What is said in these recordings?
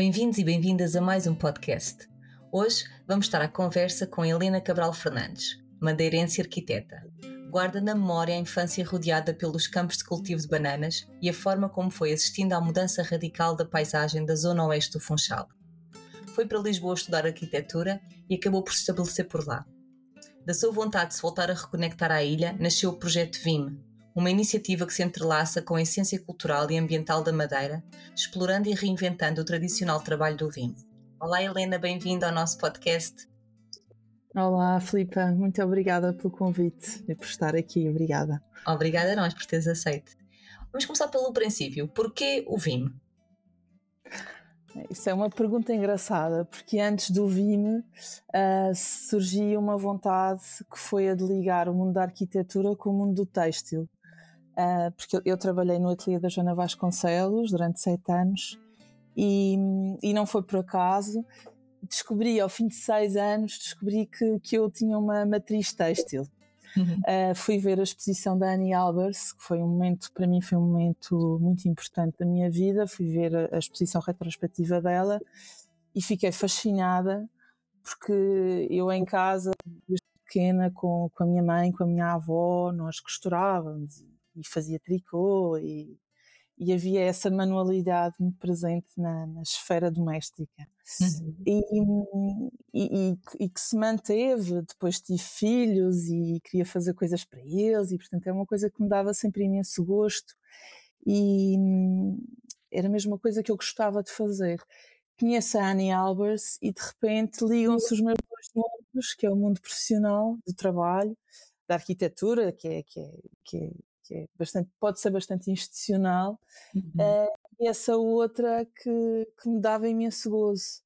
Bem-vindos e bem-vindas a mais um podcast. Hoje vamos estar à conversa com Helena Cabral Fernandes, madeirense arquiteta. Guarda na memória a infância rodeada pelos campos de cultivo de bananas e a forma como foi assistindo à mudança radical da paisagem da zona oeste do Funchal. Foi para Lisboa estudar arquitetura e acabou por se estabelecer por lá. Da sua vontade de se voltar a reconectar à ilha, nasceu o projeto VIM, uma iniciativa que se entrelaça com a essência cultural e ambiental da Madeira, explorando e reinventando o tradicional trabalho do vinho. Olá Helena, bem-vinda ao nosso podcast. Olá Filipa, muito obrigada pelo convite e por estar aqui, obrigada. Obrigada a nós por teres aceito. Vamos começar pelo princípio, porquê o VIM? Isso é uma pergunta engraçada, porque antes do VIM uh, surgia uma vontade que foi a de ligar o mundo da arquitetura com o mundo do têxtil. Uh, porque eu, eu, trabalhei no ateliê da Joana Vasconcelos durante sete anos e, e não foi por acaso. Descobri, ao fim de seis anos, descobri que, que eu tinha uma matriz têxtil. Uhum. Uh, fui ver a exposição da Annie Albers, que foi um momento, para mim, foi um momento muito importante da minha vida. Fui ver a, a exposição retrospectiva dela e fiquei fascinada, porque eu em casa, desde pequena, com, com a minha mãe, com a minha avó, nós costurávamos e fazia tricô e, e havia essa manualidade muito presente na, na esfera doméstica uhum. e, e, e, que se manteve, depois tive filhos e queria fazer coisas para eles e portanto é uma coisa que me dava sempre imenso gosto e era a mesma coisa que eu gostava de fazer. Conheço a Annie Albers e de repente ligam-se os meus dois mundos, que é o mundo profissional do trabalho, da arquitetura, que é, que é, que é que é bastante, pode ser bastante institucional, uhum. uh, e essa outra que, que me dava imenso gozo.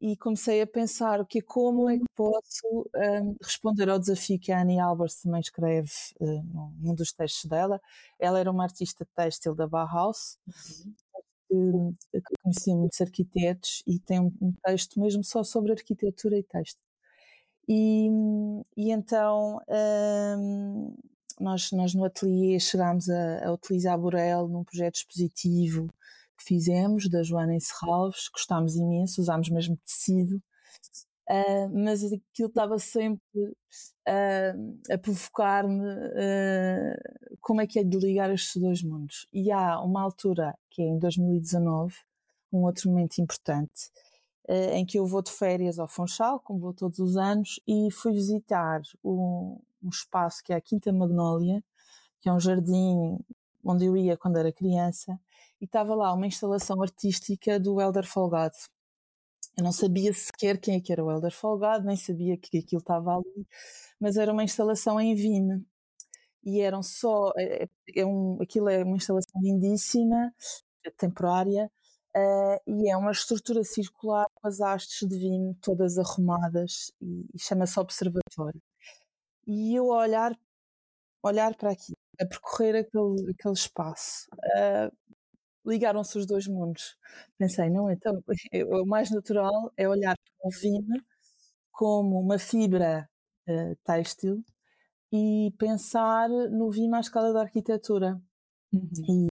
E comecei a pensar o que como é que posso um, ehm, responder ao desafio que a Annie Albers também escreve uh, num dos textos dela. Ela era uma artista têxtil da Bauhaus, uhum. que, que conhecia muitos arquitetos e tem um, texto mesmo só sobre arquitetura e texto. E, e então ehm, nós, nós no ateliê chegámos a, a utilizar Borel num projeto expositivo que fizemos, da Joana Encerralves, gostámos imenso, usámos mesmo tecido, uh, mas aquilo estava sempre uh, a provocar-me uh, como é que é de ligar estes dois mundos. E há uma altura, que é em 2019, um outro momento importante, em que eu vou de férias ao Funchal, como vou todos os anos, e fui visitar um, um espaço que é a Quinta Magnólia, que é um jardim onde eu ia quando era criança, e estava lá uma instalação artística do Helder Folgado. Eu não sabia sequer quem é que era o Helder Folgado, nem sabia que aquilo estava ali, mas era uma instalação em Vine. E eram só. É, é, é um, aquilo é uma instalação lindíssima, temporária, uh, e é uma estrutura circular com as hastes de Vine todas arrumadas e, e chama-se Observatório e eu a olhar, olhar para aqui, a percorrer aquele, aquele espaço, uh, ligaram-se os dois mundos. Pensei, não, então o mais natural é olhar para o vinho como uma fibra uh, têxtil e pensar no vinho à escala da arquitetura. Uhum.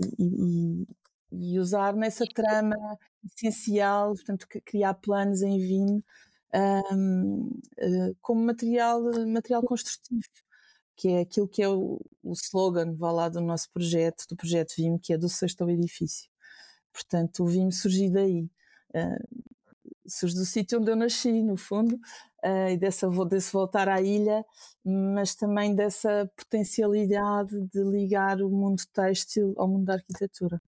E, e, e, usar nessa trama essencial, portanto, criar planos em vinho um, uh, eh, como material, material construtivo, que é aquilo que é o, o slogan vá lá do nosso projeto, do projeto VIM, que é do sexto ao edifício. Portanto, o VIM surgiu daí. Uh, surge do sítio onde eu nasci, no fundo, uh, e dessa, desse voltar à ilha, mas também dessa potencialidade de ligar o mundo têxtil ao mundo da arquitetura.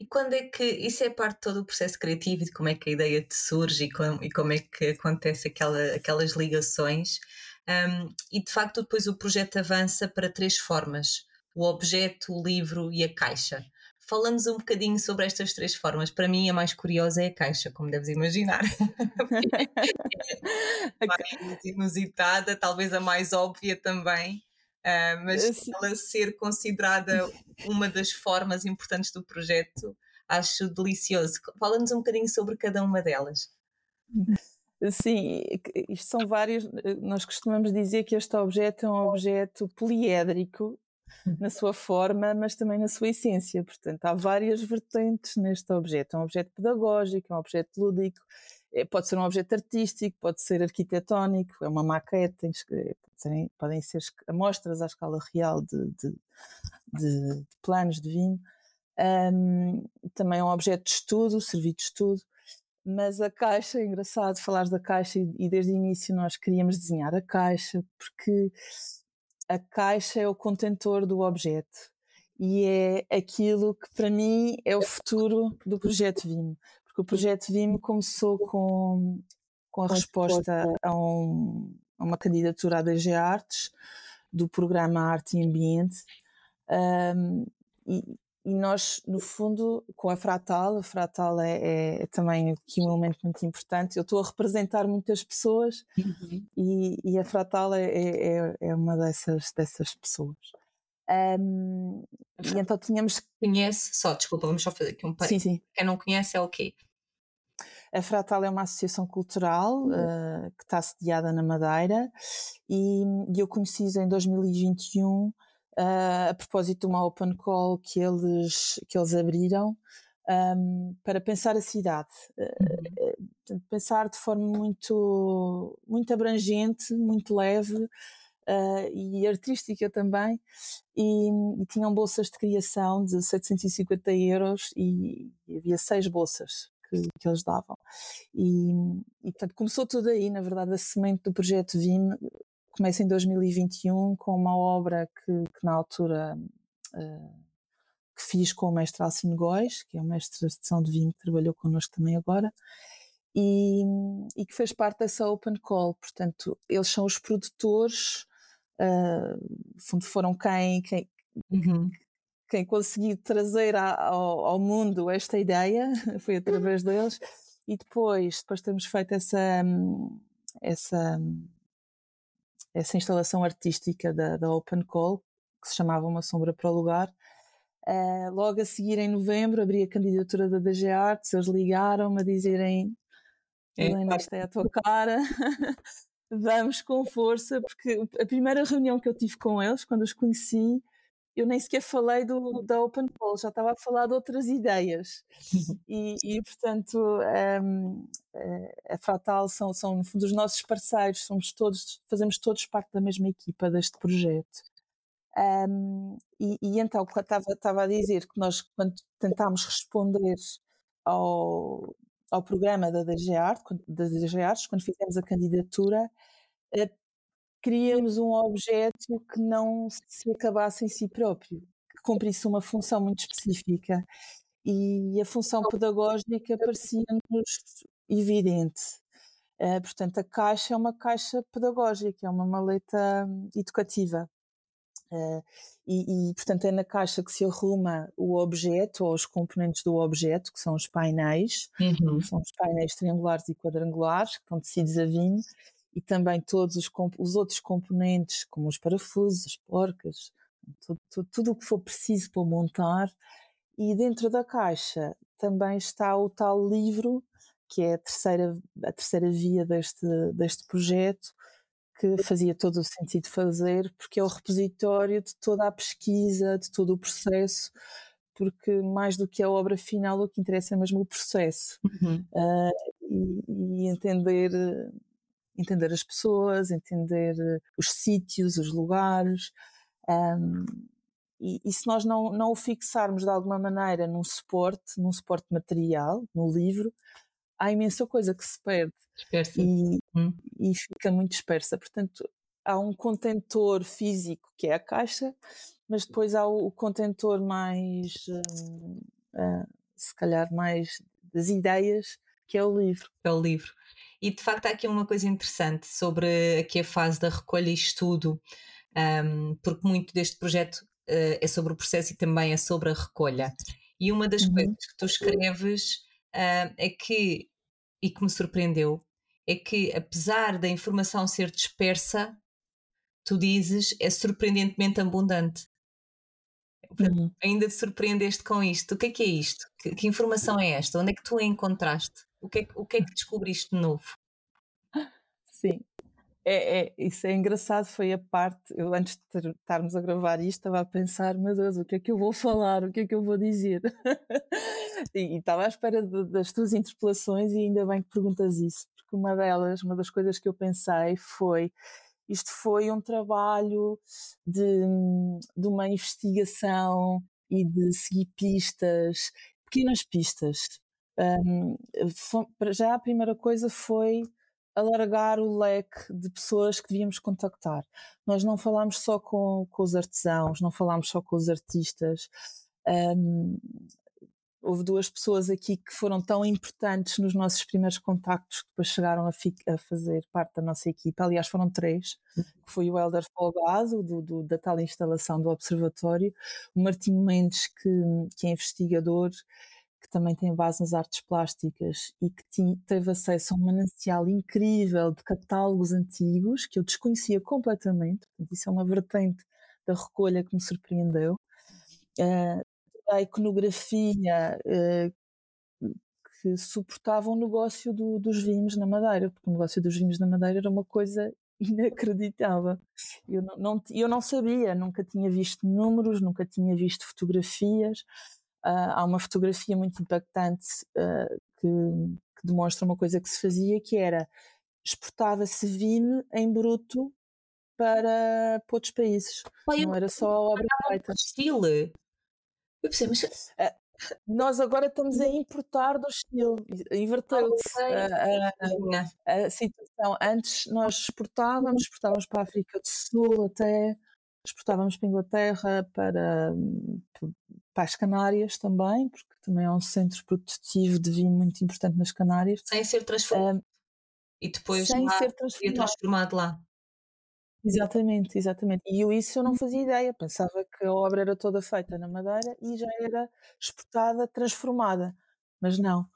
E quando é que isso é parte de todo o processo criativo e de como é que a ideia te surge e como, e como é que acontece aquela, aquelas ligações? Um, e de facto, depois o projeto avança para três formas: o objeto, o livro e a caixa. Fala-nos um bocadinho sobre estas três formas. Para mim, a mais curiosa é a caixa, como deves imaginar. é mais inusitada, talvez a mais óbvia também. Uh, mas ela ser considerada uma das formas importantes do projeto, acho delicioso. Fala-nos um bocadinho sobre cada uma delas. Sim, isto são vários. Nós costumamos dizer que este objeto é um objeto poliédrico na sua forma, mas também na sua essência. Portanto, há várias vertentes neste objeto. É um objeto pedagógico, é um objeto lúdico, é, pode ser um objeto artístico, pode ser arquitetónico, é uma maquete, podem, podem ser amostras à escala real de, de, de, de planos de vinho. Um, também é um objeto de estudo, servir de estudo. Mas a caixa, é engraçado falar da caixa e, e desde o início nós queríamos desenhar a caixa porque a caixa é o contentor do objeto e é aquilo que para mim é o futuro do projeto VIM, porque o projeto VIM começou com, com a resposta a, um, a uma candidatura à DG Artes do programa Arte e Ambiente um, e, e nós, no fundo, com a Fratal, a Fratal é, é também aqui um elemento muito importante. Eu estou a representar muitas pessoas uhum. e, e, a Fratal é, é, é, é uma dessas, dessas pessoas. Um, e então tínhamos. Conhece, só, desculpa, vamos só fazer aqui um parênteses. Sim, sim. Quem não conhece é o quê? A Fratal é uma associação cultural uh, que está sediada na Madeira e, e eu conheci-os em 2021 uh, a propósito de uma open call que eles, que eles abriram um, para pensar a cidade. Uh, pensar de forma muito, muito abrangente, muito leve uh, e artística também. E, e, tinham bolsas de criação de 750 euros e, e havia seis bolsas que, que, eles davam. E, e portanto, começou tudo aí, na verdade, a semente do projeto VIM começa em 2021 com uma obra que, que na altura uh, que fiz com o mestre Alcino Góis, que é o mestre de sessão de vinho que trabalhou connosco também agora, e, e, que fez parte dessa Open Call. Portanto, eles são os produtores, uh, foram quem, quem, uhum. quem conseguiu trazer ao, ao, mundo esta ideia, foi através deles, e depois, depois termos feito essa, essa essa instalação artística da, da Open Call, que se chamava Uma Sombra para o Lugar. Uh, logo a seguir, em novembro, abri a candidatura da DG Arts, eles ligaram-me a dizerem é, Helena, isto é a tua cara, vamos com força, porque a primeira reunião que eu tive com eles, quando os conheci, eu nem sequer falei do, da Open Call, já estava a falar de outras ideias. E, e portanto, um, eh, a Fratal são, são, no fundo, os nossos parceiros, somos todos, fazemos todos parte da mesma equipa deste projeto. Um, e, e, então, estava, estava a dizer que nós, quando tentámos responder ao, ao programa da DG Art, da DG Arts, quando fizemos a candidatura, eh, queríamos um objeto que não se acabasse em si próprio, que cumprisse uma função muito específica. E a função pedagógica parecia-nos evidente. Uh, portanto, a caixa é uma caixa pedagógica, é uma maleta hum, educativa. Uh, e, e, portanto, é na caixa que se arruma o objeto ou os componentes do objeto, que são os painéis, uhum. são os painéis triangulares e quadrangulares, que estão tecidos a vinho, e também todos os, os outros componentes, como os parafusos, as porcas, tudo, tudo, tudo o que for preciso para montar. E dentro da caixa também está o tal livro, que é a terceira, a terceira via deste, deste projeto, que fazia todo o sentido fazer, porque é o repositório de toda a pesquisa, de todo o processo, porque mais do que a obra final, o que interessa é mesmo o processo. Uhum. Uh, e, e, entender entender as pessoas, entender os sítios, os lugares. Um, e, e, se nós não, não o fixarmos de alguma maneira num suporte, num suporte material, no livro, há imensa coisa que se perde e, hum. e, fica muito dispersa. Portanto, há um contentor físico que é a caixa, mas depois há o, o contentor mais, uh, uh, se calhar, mais das ideias, que é o livro. É o livro. E de facto há aqui uma coisa interessante sobre aqui a fase da recolha e estudo, um, porque muito deste projeto uh, é sobre o processo e também é sobre a recolha. E uma das uhum. coisas que tu escreves uh, é que, e que me surpreendeu, é que apesar da informação ser dispersa, tu dizes é surpreendentemente abundante. Uhum. Ainda te surpreendeste com isto. O que é que é isto? Que, que, informação é esta? Onde é que tu a encontraste? O que é, o que, é que descobriste de novo? Sim, é, é, isso é engraçado, foi a parte, eu antes de estarmos a gravar isto estava a pensar, meu Deus, o que é que eu vou falar, o que é que eu vou dizer? e, estava à espera de, das tuas interpelações e ainda bem que perguntas isso, porque uma delas, uma das coisas que eu pensei foi, isto foi um trabalho de, de uma investigação e de seguir pistas, pequenas pistas. Um, foi, já a primeira coisa foi alargar o leque de pessoas que devíamos contactar. Nós não falámos só com, com os artesãos, não falámos só com os artistas. Um, houve duas pessoas aqui que foram tão importantes nos nossos primeiros contactos que depois chegaram a, a fazer parte da nossa equipa. Aliás, foram três, que foi o Helder Folgado, do, do, da tal instalação do Observatório, o Martinho Mendes, que, que é investigador, que também tem base nas artes plásticas e que teve acesso a um manancial incrível de catálogos antigos que eu desconhecia completamente. Isso é uma vertente da recolha que me surpreendeu. Uh, a iconografia uh, que suportava o negócio do, dos vinhos na Madeira, porque o negócio dos vinhos na Madeira era uma coisa inacreditável. Eu não, não, eu não sabia, nunca tinha visto números, nunca tinha visto fotografias. Há uma fotografia muito impactante uh, que, que, demonstra uma coisa que se fazia, que era exportava-se vinho em bruto para, para outros países. Pai, não era só a obra feita. Chile. Eu pensei, mas... Uh, nós agora estamos a importar do Chile, inverteu-se a, a, a, situação. Antes nós exportávamos, exportávamos para a África do Sul até, exportávamos para a Inglaterra, para, para as Canárias também, porque também é um centro produtivo de vinho muito importante nas Canárias. Sem ser transformado. Um, e depois sem lá, ser transformado. transformado lá. Exatamente, exatamente. E eu isso eu não fazia ideia, pensava que a obra era toda feita na Madeira e já era exportada, transformada, mas não.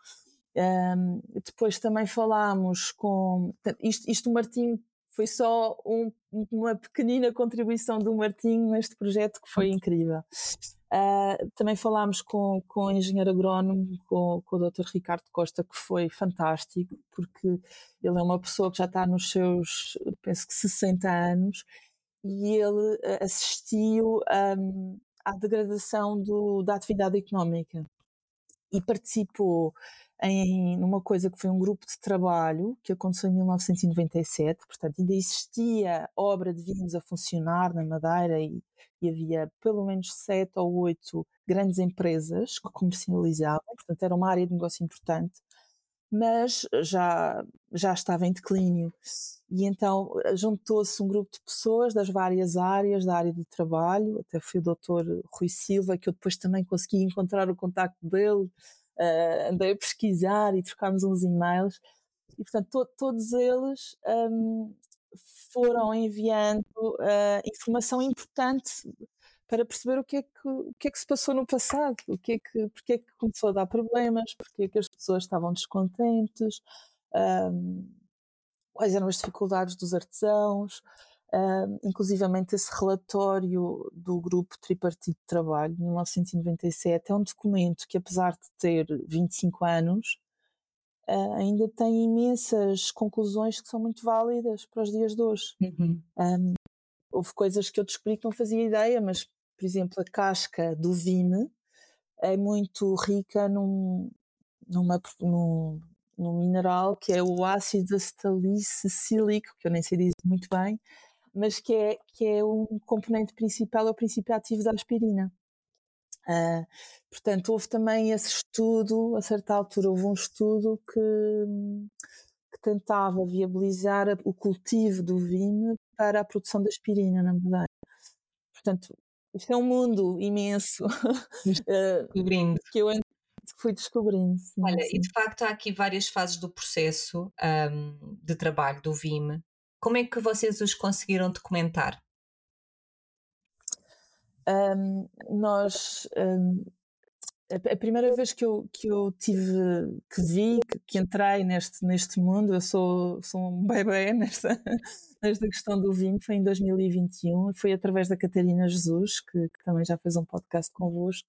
Um, depois também falámos com. Isto, isto o Martim foi só um, uma pequenina contribuição do Martim neste projeto que foi incrível. Uh, também falámos com, com o engenheiro agrónomo, com, com o Dr. Ricardo Costa, que foi fantástico, porque ele é uma pessoa que já está nos seus, penso que 60 anos, e ele ah, assistiu um, à degradação do, da atividade económica e participou em numa coisa que foi um grupo de trabalho que aconteceu em 1997, portanto ainda existia obra de vinhos a funcionar na Madeira e, e havia pelo menos sete ou oito grandes empresas que comercializavam, portanto era uma área de negócio importante, mas já, já estava em declínio. E então eh, juntou-se um grupo de pessoas das várias áreas, da área do trabalho, até foi o doutor Rui Silva, que eu depois também consegui encontrar o contacto dele, uh, andei a pesquisar e trocámos uns e-mails. E, portanto, to todos eles um, foram enviando uh, informação importante para perceber o que, é que, o que é que se passou no passado, o que é que, porque é que começou a dar problemas, porque é que as pessoas estavam descontentes, um, quais eram as dificuldades dos artesãos, Uh, inclusivamente esse relatório do grupo tripartite de trabalho de 1997 é um documento que apesar de ter 25 anos uh, ainda tem imensas conclusões que são muito válidas para os dias de hoje uhum. um, houve coisas que eu descobri que não fazia ideia mas por exemplo a casca do vime é muito rica num, numa, num, num mineral que é o ácido acetalicílico que eu nem sei dizer muito bem mas que é, que é um componente principal, é o princípio ativo da aspirina. Uh, portanto, houve também esse estudo, a certa altura houve um estudo que, que tentava viabilizar o cultivo do vinho para a produção da aspirina na Madeira. Portanto, isto é um mundo imenso descobrindo. que eu fui descobrindo. Sim, Olha, sim. e de facto há aqui várias fases do processo um, de trabalho do VIM como é que vocês os conseguiram documentar? Um, nós, um, a primeira vez que eu, que eu tive, que vi, que, que entrei neste, neste mundo, eu sou, sou um bebê nesta, nesta questão do vinho, foi em 2021, foi através da Catarina Jesus, que, que também já fez um podcast convosco.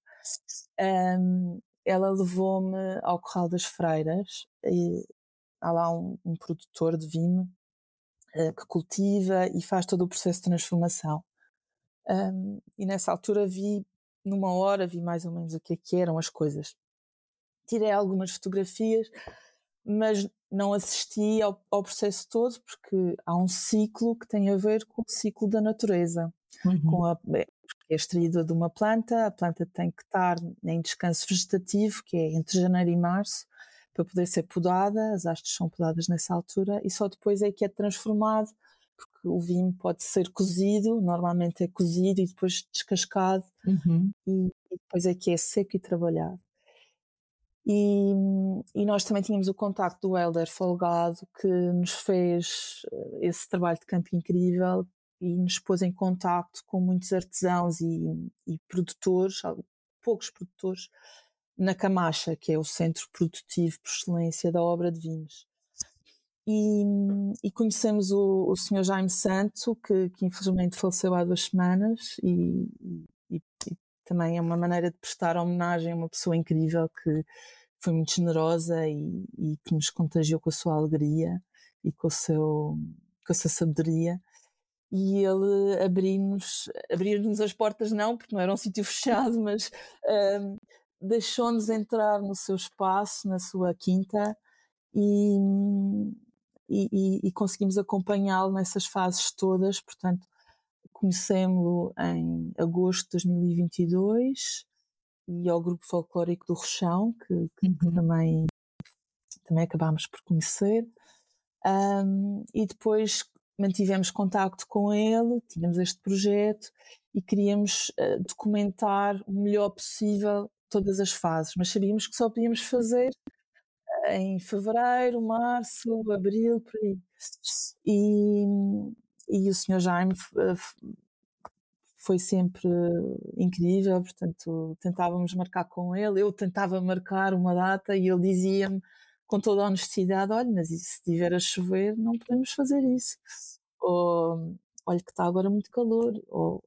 Um, ela levou-me ao Corral das Freiras, e há lá um, um produtor de vinho que cultiva e faz todo o processo de transformação. Um, e nessa altura vi numa hora vi mais ou menos o que, é que eram as coisas. Tirei algumas fotografias, mas não assisti ao, ao, processo todo porque há um ciclo que tem a ver com o ciclo da natureza. Uhum. Com a, é, é extraída de uma planta, a planta tem que estar em descanso vegetativo, que é entre janeiro e março, para poder ser podada, as hastes são podadas nessa altura, e só depois é que é transformado porque o vinho pode ser cozido, normalmente é cozido e depois descascado, uhum. e, e, depois é que é seco e trabalhado. E, e, nós também tínhamos o contacto do Helder Folgado, que nos fez eh, esse trabalho de campo incrível e nos pôs em contacto com muitos artesãos e, e produtores, poucos produtores, na Camacha, que é o centro produtivo por excelência da obra de vinhos. E, e conhecemos o, o Sr. Jaime Santo, que, que, infelizmente faleceu há duas semanas, e, e, e, também é uma maneira de prestar homenagem a uma pessoa incrível que foi muito generosa e, que nos contagiou com a sua alegria e com, o seu, com a sua sabedoria. E ele abriu-nos abriu as portas, não, porque não era um sítio fechado, mas um, deixou-nos entrar no seu espaço, na sua quinta, e, e, e, conseguimos acompanhá-lo nessas fases todas. Portanto, conhecemos-lo em agosto de 2022 e ao grupo folclórico do Rochão, que, que, uhum. também, também acabámos por conhecer. Um, e depois mantivemos contacto com ele, tínhamos este projeto e queríamos uh, documentar o melhor possível todas as fases, mas sabíamos que só podíamos fazer em fevereiro, março, abril, por aí. E, e o Sr. Jaime eh, foi sempre incrível, portanto, tentávamos marcar com ele, eu tentava marcar uma data e ele dizia-me com toda a honestidade, olha, mas se estiver a chover não podemos fazer isso. Ou, olha que está agora muito calor, ou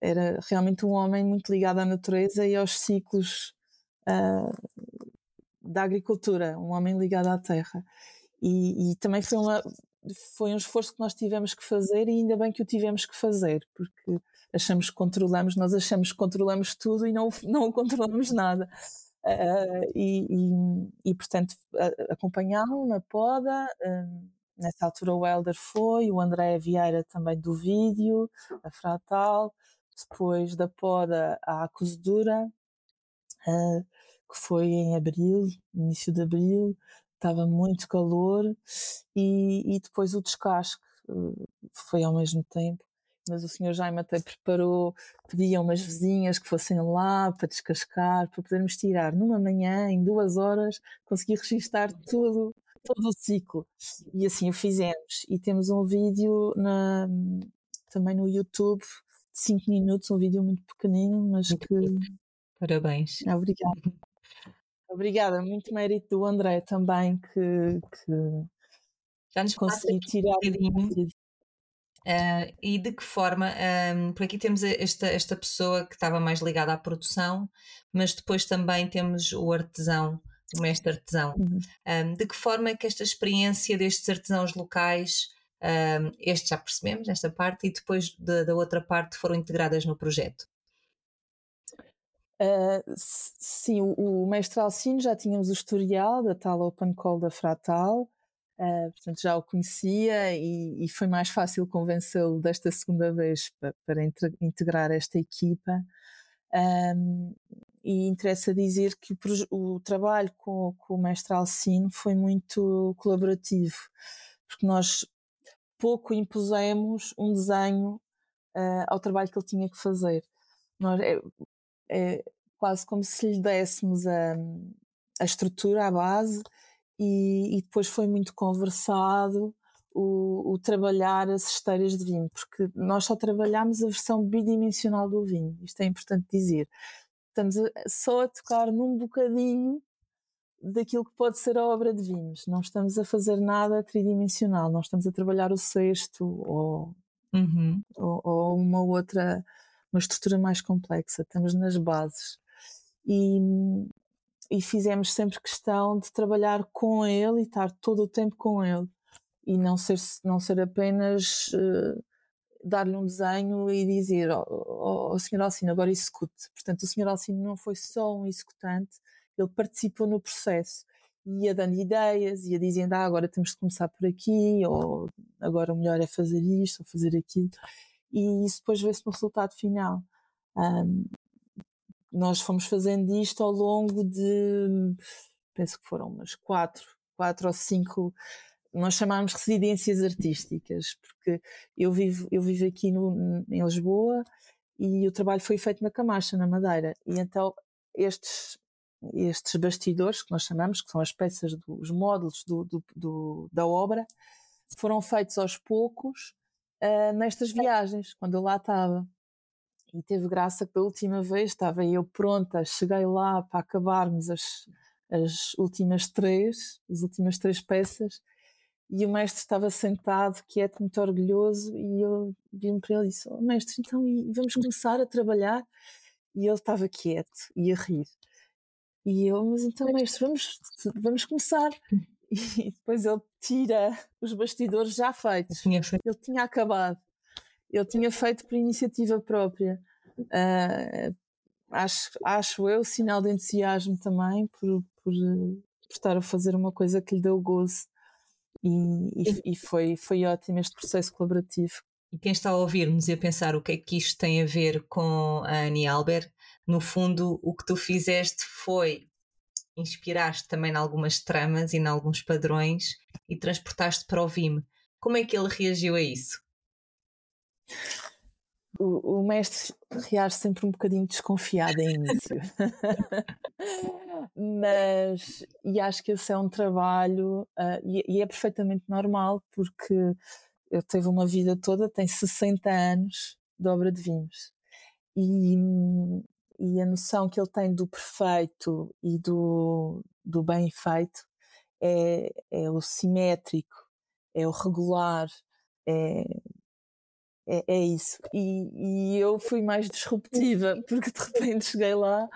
era realmente um homem muito ligado à natureza e aos ciclos uh, da agricultura, um homem ligado à terra. E, e, também foi, uma, foi um esforço que nós tivemos que fazer e ainda bem que o tivemos que fazer, porque achamos que controlamos, nós achamos que controlamos tudo e não, não controlamos nada. Uh, e, e, e, portanto, acompanhámo na poda. Uh, nessa altura o Helder foi, o André Vieira também do vídeo, a Fratal, depois da poda à cozedura. Uh, que foi em abril, início de abril, estava muito calor e, e depois o descasque eh, foi ao mesmo tempo. Mas o senhor Jaime até preparou, pedia umas vizinhas que fossem lá para descascar, para podermos tirar numa manhã, em duas horas, conseguir registar tudo, todo o ciclo. E assim o fizemos. E temos um vídeo na, também no YouTube de 5 minutos, um vídeo muito pequenino, mas que. Parabéns. Obrigada. Obrigada, muito mérito do André também que, que já nos consegui tirar um Uh, e de que forma, um, por aqui temos esta, esta pessoa que estava mais ligada à produção, mas depois também temos o artesão, o mestre artesão. Uhum. Um, de que forma é que esta experiência destes artesãos locais, um, este já percebemos, nesta parte, e depois de, da outra parte foram integradas no projeto? Uh, sim, o, o, mestre Alcino já tínhamos o historial da tal Open Call da Fratal, uh, portanto já o conhecia e, e foi mais fácil convencê-lo desta segunda vez para, para integrar esta equipa. Um, e interessa dizer que o, trabalho com, com, o mestre Alcino foi muito colaborativo, porque nós pouco impusemos um desenho uh, ao trabalho que ele tinha que fazer. Nós, é, é quase como se lhe dessemos a, a estrutura, a base, e, e depois foi muito conversado o, o, trabalhar as esteiras de vinho, porque nós só trabalhámos a versão bidimensional do vinho, isto é importante dizer. Estamos a, só a tocar num bocadinho daquilo que pode ser a obra de vinhos. Não estamos a fazer nada tridimensional, não estamos a trabalhar o sexto ou, uhum. ou, ou, uma outra, uma estrutura mais complexa. Estamos nas bases. E, e fizemos sempre questão de trabalhar com ele e estar todo o tempo com ele e não ser, não ser apenas uh, dar-lhe um desenho e dizer ao oh, oh, oh, Sr. Alcino, agora execute. Portanto, o Sr. Alcino não foi só um executante, ele participou no processo. Ia dando ideias, ia dizendo, ah, agora temos de começar por aqui, ou agora o melhor é fazer isto, ou fazer aquilo. E isso depois vê-se no resultado final. Um, nós fomos fazendo isto ao longo de, penso que foram umas quatro, quatro ou cinco nós chamámos residências artísticas, porque eu vivo, eu vivo aqui no, em Lisboa e o trabalho foi feito na Camacha, na Madeira. E então estes, estes bastidores, que nós chamamos, que são as peças, dos módulos do, do, do, da obra, foram feitos aos poucos uh, nestas viagens, quando eu lá estava. E teve graça que da última vez estava eu pronta, cheguei lá para acabarmos as, as últimas três, as últimas três peças, e o mestre estava sentado, quieto, muito orgulhoso, e eu vi-me para ele e disse: oh, Mestre, então vamos começar a trabalhar? E ele estava quieto e a rir. E eu, mas então, mestre, vamos, vamos começar. E depois ele tira os bastidores já feitos. Ele tinha acabado. Ele tinha feito por iniciativa própria. Uh, acho, acho eu, sinal de entusiasmo também, por, por, por estar a fazer uma coisa que lhe deu gozo. E, e, foi, foi ótimo este processo colaborativo. E quem está a ouvir-nos e a pensar o que é que isto tem a ver com a Annie Albert, no fundo o que tu fizeste foi inspiraste também em algumas tramas e em alguns padrões e transportaste para o Vime. Como é que ele reagiu a isso? O, o mestre reage sempre um bocadinho desconfiado em início. Mas, e acho que esse é um trabalho, uh, e, e, é perfeitamente normal, porque eu teve uma vida toda, tem 60 anos de obra de vinhos. E, e a noção que ele tem do perfeito e do, do bem feito é, é o simétrico, é o regular, é, é, é isso. E, e eu fui mais disruptiva, porque de repente cheguei lá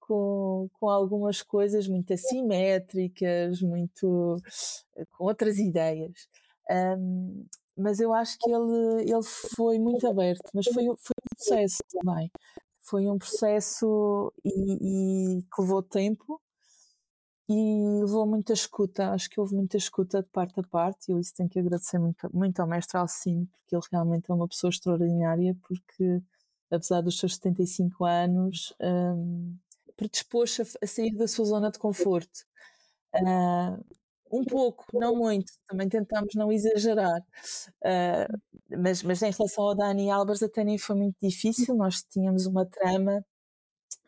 com, com algumas coisas muito assimétricas, muito com outras ideias. Um, mas eu acho que ele, ele foi muito aberto, mas foi, foi um processo também. Foi um processo e, e que levou tempo e levou muita escuta. Acho que houve muita escuta de parte a parte e eu isso tenho que agradecer muito, muito ao mestre Alcino, porque ele realmente é uma pessoa extraordinária, porque apesar dos seus 75 anos, um, predispôs a, a sair da sua zona de conforto. Uh, um pouco, não muito, também tentámos não exagerar. Uh, mas, mas em relação ao Dani Albers, até nem foi muito difícil. Nós tínhamos uma trama,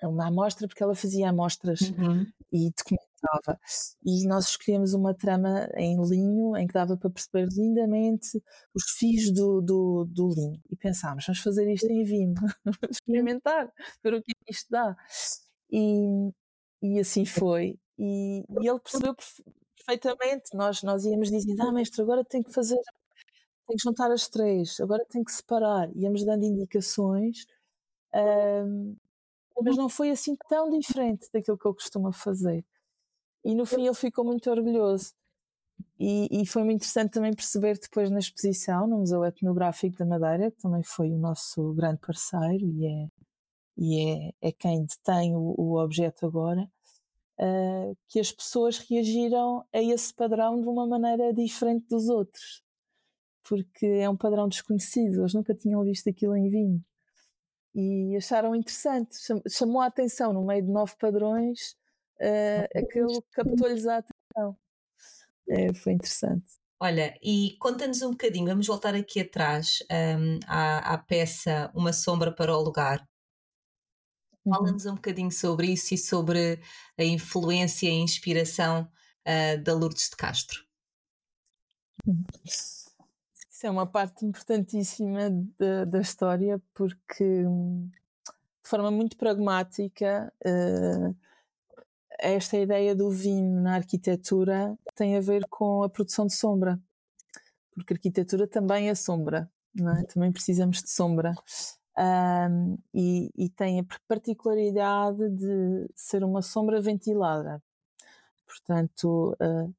uma amostra, porque ela fazia amostras uhum. e documentava. E nós escolhemos uma trama em linho, em que dava para perceber lindamente os fios do, do, do linho. E pensámos, vamos fazer isto em vinho, experimentar, ver o que isto dá. E, e assim foi. E, e ele percebeu perfeitamente. Nós, nós íamos dizendo: Ah, mestre, agora tem que fazer, tem que juntar as três, agora tem que separar. Íamos dando indicações, um, mas não foi assim tão diferente daquilo que eu costumo fazer. E no fim ele ficou muito orgulhoso. E, e, foi muito interessante também perceber depois na exposição, no Museu Etnográfico da Madeira, que também foi o nosso grande parceiro e é e é, é quem detém o, o objeto agora, uh, que as pessoas reagiram a esse padrão de uma maneira diferente dos outros, porque é um padrão desconhecido, eles nunca tinham visto aquilo em vinho e acharam interessante, chamou a atenção no meio de nove padrões, uh, aquilo captou-lhes a atenção. É, foi interessante. Olha, e conta-nos um bocadinho, vamos voltar aqui atrás um, à, à, peça Uma Sombra para o Lugar. Uhum. Fala-nos um bocadinho sobre isso e sobre a influência e a inspiração uh, da Lourdes de Castro. Isso é uma parte importantíssima da, da história porque de forma muito pragmática, uh, esta ideia do vinho na arquitetura tem a ver com a produção de sombra, porque a arquitetura também é sombra, é? também precisamos de sombra. Um, e, e, tem a particularidade de ser uma sombra ventilada. Portanto, uh,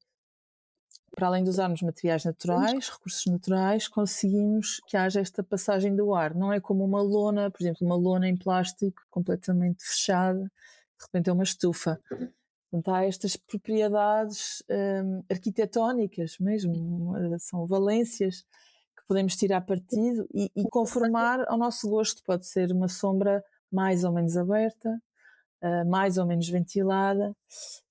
para além de usarmos materiais naturais, recursos naturais, conseguimos que haja esta passagem do ar. Não é como uma lona, por exemplo, uma lona em plástico completamente fechada, de repente é uma estufa. Portanto, há estas propriedades um, arquitetónicas mesmo, são valências que podemos tirar partido e, e, conformar ao nosso gosto. Pode ser uma sombra mais ou menos aberta, uh, mais ou menos ventilada,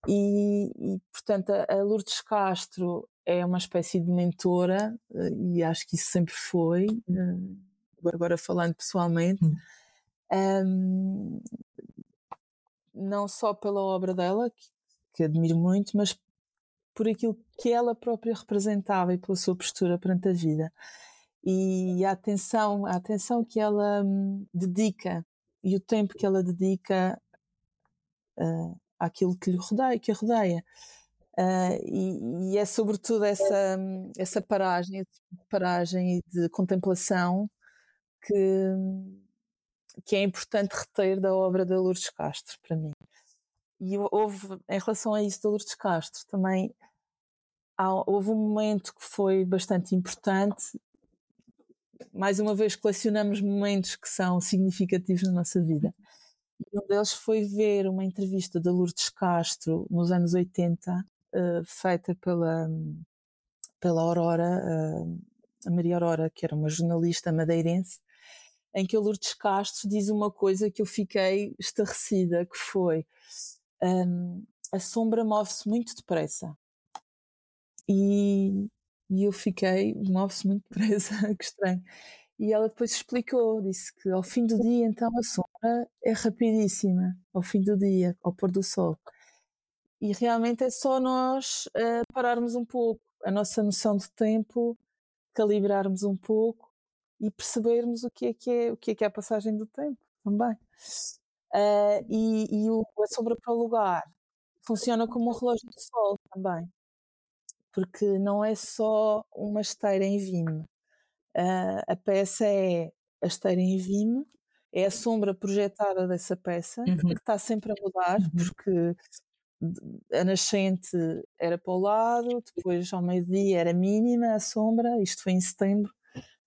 e, e portanto, a, a Lourdes Castro é uma espécie de mentora, uh, e acho que isso sempre foi, uh, agora falando pessoalmente. Um, não só pela obra dela, que, que admiro muito, mas por aquilo que ela própria representava e pela sua postura perante a vida. E a atenção, a atenção que ela hum, dedica e o tempo que ela dedica uh, àquilo que lhe rodeia, que a rodeia. Uh, e, é sobretudo essa, essa paragem, paragem e de contemplação que, que é importante reter da obra da Lourdes Castro, para mim. E houve, em relação a isso da Lourdes Castro, também há, houve um momento que foi bastante importante. Mais uma vez, colecionamos momentos que são significativos na nossa vida. E um deles foi ver uma entrevista da Lourdes Castro nos anos 80, eh, feita pela, pela Aurora, uh, a Maria Aurora, que era uma jornalista madeirense, em que a Lourdes Castro diz uma coisa que eu fiquei estarrecida, que foi um, a sombra move-se muito depressa. E, e eu fiquei, move-se muito depressa, que estranho. E ela depois explicou, disse que ao fim do dia, então, a sombra é rapidíssima, ao fim do dia, ao pôr do sol. E realmente é só nós uh, pararmos um pouco, a nossa noção de tempo, calibrarmos um pouco e percebermos o que é que é, o que é, que é a passagem do tempo também. Uh, e, e o, a sombra para o lugar funciona como um relógio de sol também, porque não é só uma esteira em vime. Uh, a peça é a esteira em vime, é a sombra projetada dessa peça, uhum. que está sempre a mudar, uhum. porque a nascente era para o lado, depois ao meio-dia era mínima a sombra, isto foi em setembro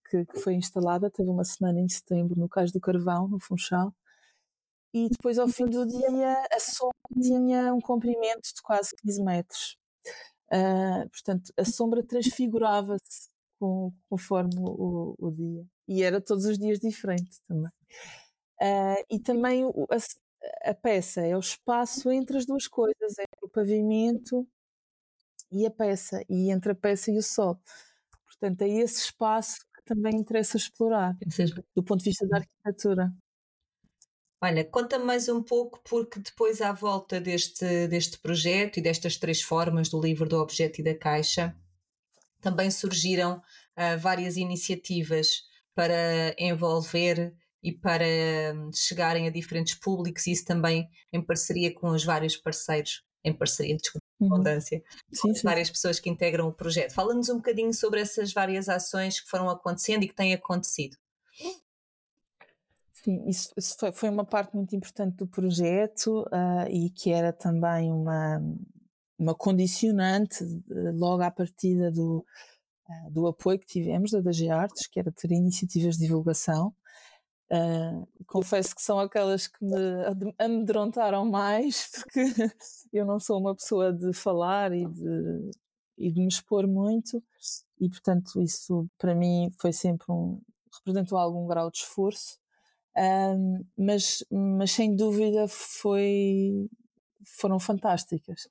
que, que, foi instalada, teve uma semana em setembro no Cais do Carvão, no Funchal, e depois ao fim do dia a sombra tinha um comprimento de quase 15 metros. Uh, portanto, a sombra transfigurava-se com, conforme o, o, dia. E era todos os dias diferente também. Uh, e também o, a, peça é o espaço entre as duas coisas, é o pavimento e a peça, e entre a peça e o sol. Portanto, é esse espaço que também interessa explorar, do ponto de vista da arquitetura. Olha, conta mais um pouco, porque depois, à volta deste, deste projeto e destas três formas do livro, do objeto e da caixa, também surgiram uh, várias iniciativas para envolver e para um, chegarem a diferentes públicos, e isso também em parceria com os vários parceiros, em parceria, desculpa, uhum. abundância, com as várias pessoas que integram o projeto. Fala-nos um bocadinho sobre essas várias ações que foram acontecendo e que têm acontecido. Sim, isso, isso foi, foi, uma parte muito importante do projeto uh, e que era também uma, uma condicionante uh, logo à partida do, uh, do apoio que tivemos da DG Artes, que era ter iniciativas de divulgação. Confesso que são aquelas que me amedrontaram mais, porque eu não sou uma pessoa de falar e de, e de me expor muito, e portanto isso para mim foi sempre um, representou algum grau de esforço mas, mas sem dúvida foi, foram fantásticas.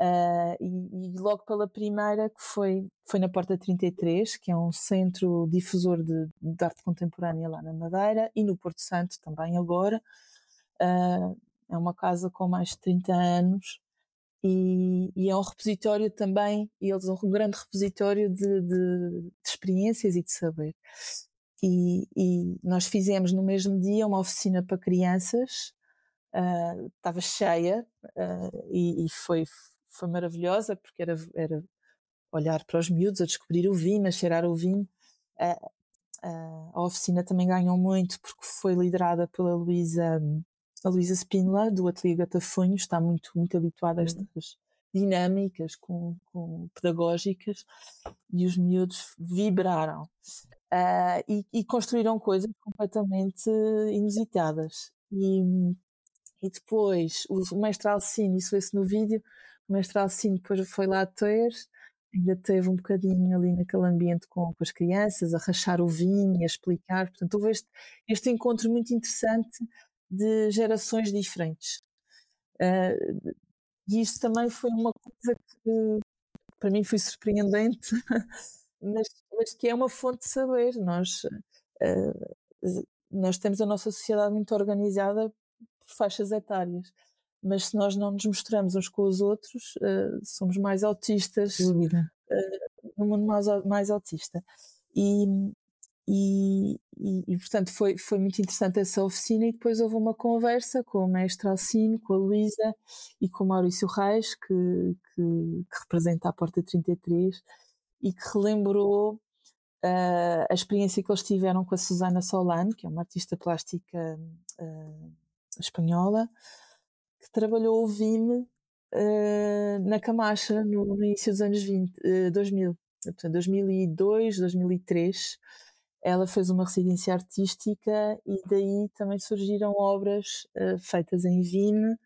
Uh, e, e, logo pela primeira, que foi, foi na Porta 33, que é um centro difusor de, de arte contemporânea lá na Madeira, e no Porto Santo também agora. Uh, é uma casa com mais de 30 anos e, e é um repositório também, e eles um grande repositório de, de, de experiências e de saber. e, e, nós fizemos no mesmo dia uma oficina para crianças, uh, estava cheia uh, e, e, foi, foi maravilhosa porque era, era olhar para os miúdos, a descobrir o vinho, a cheirar o vinho. Uh, a oficina também ganhou muito porque foi liderada pela Luísa a Luísa Spínola, do Ateliê Gatafunho, está muito, muito habituada a uhum. estas dinâmicas com, com pedagógicas e os miúdos vibraram uh, e, e, construíram coisas completamente inusitadas. E, e depois o, o mestre Alcine, isso vê-se no vídeo, o mestre Alcine depois foi lá ter, ainda teve um bocadinho ali naquele ambiente com, com as crianças, a rachar o vinho, a explicar. Portanto, houve este, este encontro muito interessante de gerações diferentes. Uh, e isso também foi uma coisa que para mim foi surpreendente, mas, mas, que é uma fonte de saber. Nós, uh, nós temos a nossa sociedade muito organizada por faixas etárias, mas se nós não nos mostramos uns com os outros, uh, somos mais autistas uh, no mundo mais, mais autista. E, e, e, e, portanto foi, foi muito interessante essa oficina e depois houve uma conversa com o mestre Alcino, com a Luísa e com o Maurício Reis, que, que, que, representa a Porta 33 e que relembrou uh, a experiência que eles tiveram com a Susana Solano, que é uma artista plástica uh, espanhola, que trabalhou o VIME uh, na Camacha no, no, início dos anos 20, 2000, portanto 2002, 2003 ela fez uma residência artística e daí também surgiram obras uh, feitas em Vine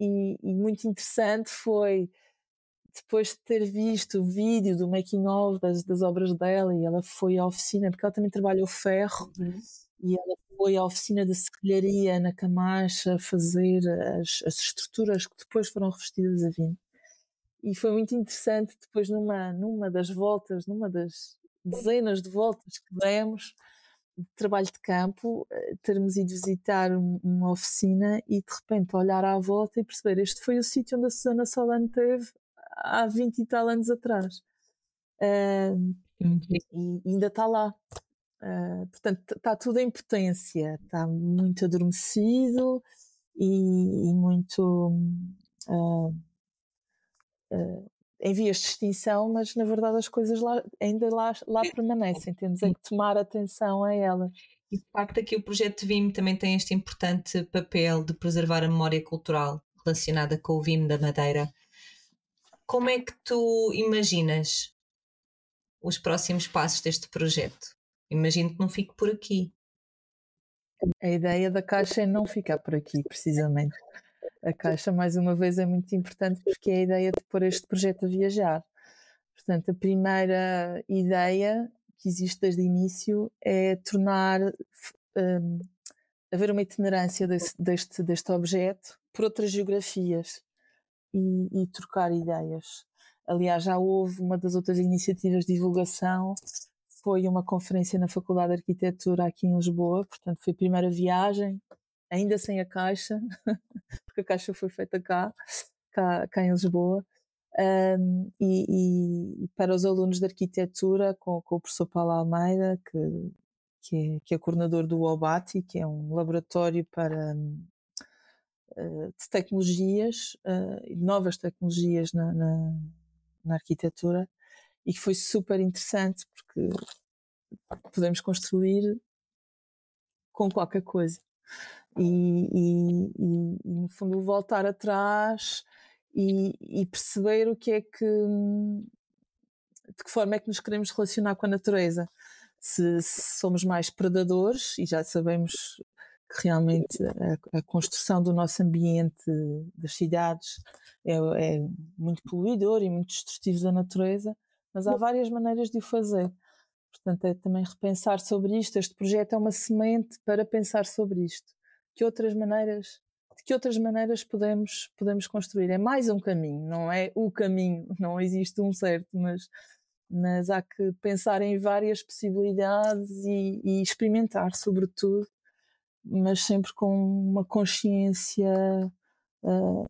e, e, muito interessante foi depois de ter visto o vídeo do making of das, das, obras dela e ela foi à oficina porque ela também trabalha o ferro uhum. E ela foi à oficina de serralharia na Camacha fazer as, as estruturas que depois foram revestidas a Vine e foi muito interessante depois numa numa das voltas numa das dezenas de voltas que demos de trabalho de campo, eh, termos ido visitar uma oficina e de repente olhar à volta e perceber este foi o sítio onde a Susana Solano teve há 20 e tal anos atrás. Uh, e ainda está lá. Uh, portanto, está tudo em potência, está muito adormecido e, e muito. Uh, em vias de extinção, mas na verdade as coisas lá, ainda lá, lá permanecem, temos é que tomar atenção a elas. E de facto aqui o projeto VIM também tem este importante papel de preservar a memória cultural relacionada com o VIM da Madeira. Como é que tu imaginas os próximos passos deste projeto? Imagino que não fique por aqui. A ideia da caixa é não ficar por aqui, precisamente a Caixa, mais uma vez, é muito importante porque é a ideia de pôr este projeto a viajar. Portanto, a primeira ideia que existe desde o início é tornar, um, haver uma itinerância desse, deste, deste objeto por outras geografias e, e trocar ideias. Aliás, já houve uma das outras iniciativas de divulgação foi uma conferência na Faculdade de Arquitetura aqui em Lisboa, portanto foi a primeira viagem ainda sem a caixa, porque a caixa foi feita cá, cá, cá em Lisboa. Um, e, e, para os alunos de arquitetura, com, com o professor Paulo Almeida, que, que, é, que é coordenador do OBATI, que é um laboratório para uh, de tecnologias, uh, novas tecnologias na, na, na, arquitetura, e que foi super interessante porque podemos construir com qualquer coisa. E, e, e, no fundo voltar atrás e, e, perceber o que é que de que forma é que nos queremos relacionar com a natureza. Se, se somos mais predadores e já sabemos que realmente a, a, construção do nosso ambiente das cidades é, é muito poluidor e muito destrutivo da natureza mas há várias maneiras de o fazer. Portanto é também repensar sobre isto. Este projeto é uma semente para pensar sobre isto. Que outras maneiras de que outras maneiras podemos podemos construir? É mais um caminho não é o caminho. Não existe um certo mas mas há que pensar em várias possibilidades e, e experimentar sobretudo mas sempre com uma consciência uh,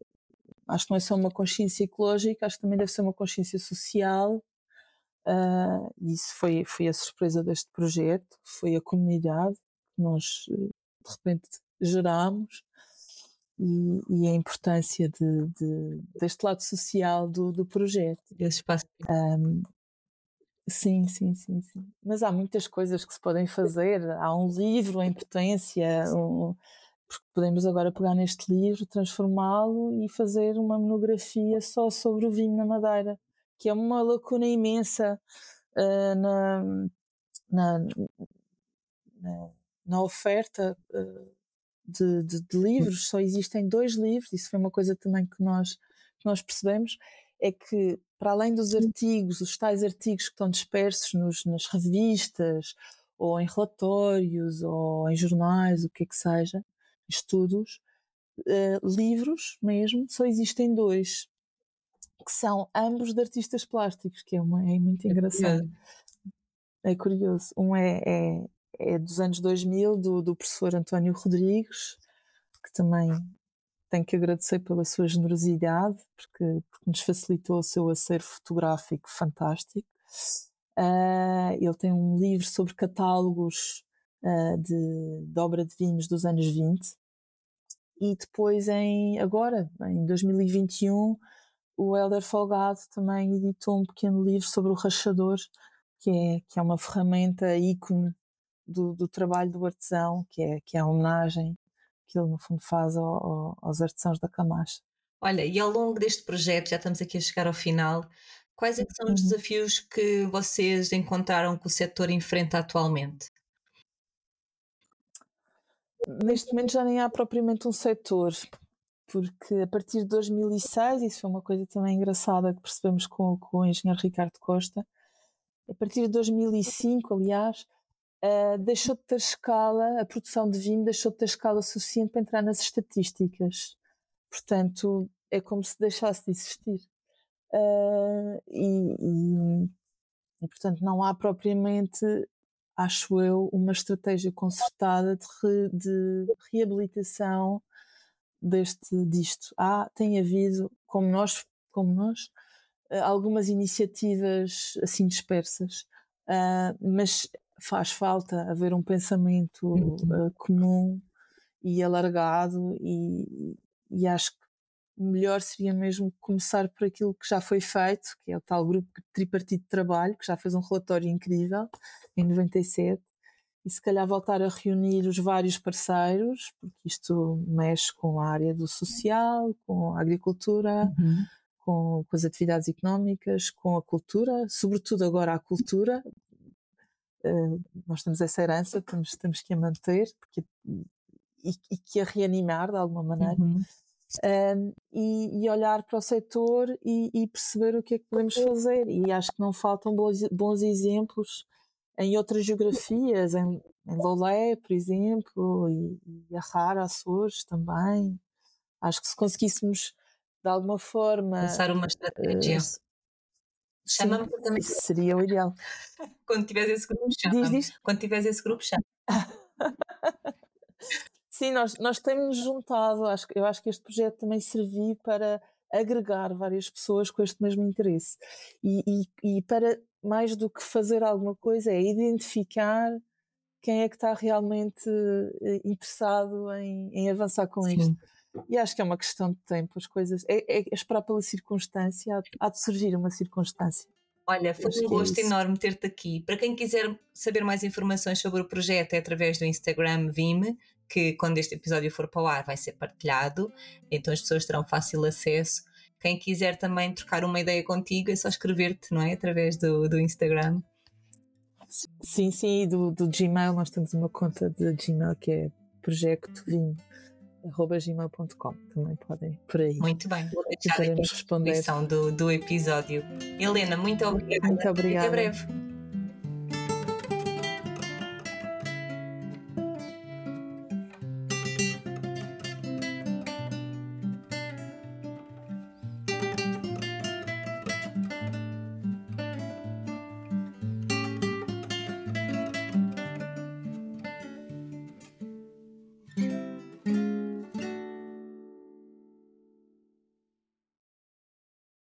acho que não é só uma consciência ecológica acho que também deve ser uma consciência social Uh, isso foi, foi a surpresa deste projeto, foi a comunidade que nós de repente gerámos e, e a importância de, de, deste lado social do, do projeto. Esse espaço. Um, sim, sim, sim, sim. Mas há muitas coisas que se podem fazer. Há um livro em potência, um, porque podemos agora pegar neste livro, transformá-lo e fazer uma monografia só sobre o vinho na Madeira que é uma lacuna imensa uh, na, na, na, na, oferta uh, de, de, de, livros. Só existem dois livros, isso foi uma coisa também que nós, que nós percebemos, é que para além dos artigos, os tais artigos que estão dispersos nos, nas revistas, ou em relatórios, ou em jornais, o que é que seja, estudos, uh, livros mesmo, só existem dois que são ambos de artistas plásticos, que é, uma, é muito é engraçado. É curioso. Um é, é, é, dos anos 2000, do, do professor António Rodrigues, que também tenho que agradecer pela sua generosidade, porque, porque nos facilitou o seu acervo fotográfico fantástico. Uh, ele tem um livro sobre catálogos uh, de, de obra de vinhos dos anos 20. E depois, em, agora, em 2021, o Helder Folgado também editou um pequeno livro sobre o rachador, que é, que é uma ferramenta ícone do, do trabalho do artesão, que é, que é a homenagem que ele no fundo faz ao, ao, aos artesãos da Camacha. Olha, e ao longo deste projeto, já estamos aqui a chegar ao final, quais é são os uhum. desafios que vocês encontraram que o setor enfrenta atualmente? Neste momento já nem há propriamente um setor, porque a partir de 2006, isso foi uma coisa também engraçada que percebemos com, com o engenheiro Ricardo Costa, a partir de 2005, aliás, uh, deixou de ter escala, a produção de vinho deixou de ter escala suficiente para entrar nas estatísticas. Portanto, é como se deixasse de existir. Uh, e, e, e, portanto, não há propriamente, acho eu, uma estratégia concertada de, re, de reabilitação deste disto. Há, tem havido, como nós, como nós, eh, algumas iniciativas assim dispersas, uh, mas faz falta haver um pensamento uh, comum e alargado e, e acho que melhor seria mesmo começar por aquilo que já foi feito, que é o tal grupo tripartite de trabalho, que já fez um relatório incrível em 97, e se calhar voltar a reunir os vários parceiros, porque isto mexe com a área do social, com a agricultura, uhum. com, com, as atividades económicas, com a cultura, sobretudo agora a cultura. Uh, nós temos essa herança, temos, temos que a manter porque, e, e que a reanimar de alguma maneira. Uhum. Um, e, e, olhar para o setor e, e, perceber o que é que podemos fazer. E acho que não faltam bons, bons exemplos em outras geografias, em, em Lolé, por exemplo, e, e a Rara, Açores também. Acho que se conseguíssemos, de alguma forma. Pensar uma estratégia. Uh, Chama-me também. Seria o ideal. Quando tiveres esse grupo, chama. Quando tiveres esse grupo, chama. Sim, nós, nós temos juntado, acho, eu acho que este projeto também serviu para agregar várias pessoas com este mesmo interesse e, e, e para mais do que fazer alguma coisa, é identificar quem é que está realmente eh, interessado em, em avançar com Sim. isto. E acho que é uma questão de tempo, as coisas. É, é esperar pela circunstância, há, há de surgir uma circunstância. Olha, foi um é gosto é enorme ter-te aqui. Para quem quiser saber mais informações sobre o projeto, é através do Instagram Vime, que quando este episódio for para o ar vai ser partilhado, então as pessoas terão fácil acesso. Quem quiser também trocar uma ideia contigo é só escrever-te, não é? Através do, do Instagram. Sim, sim, e do, do Gmail nós temos uma conta de Gmail que é projectovim.gmail.com também podem por aí. Muito bem, a descrição do, do episódio. Helena, muito obrigada. Muito obrigada. Até breve.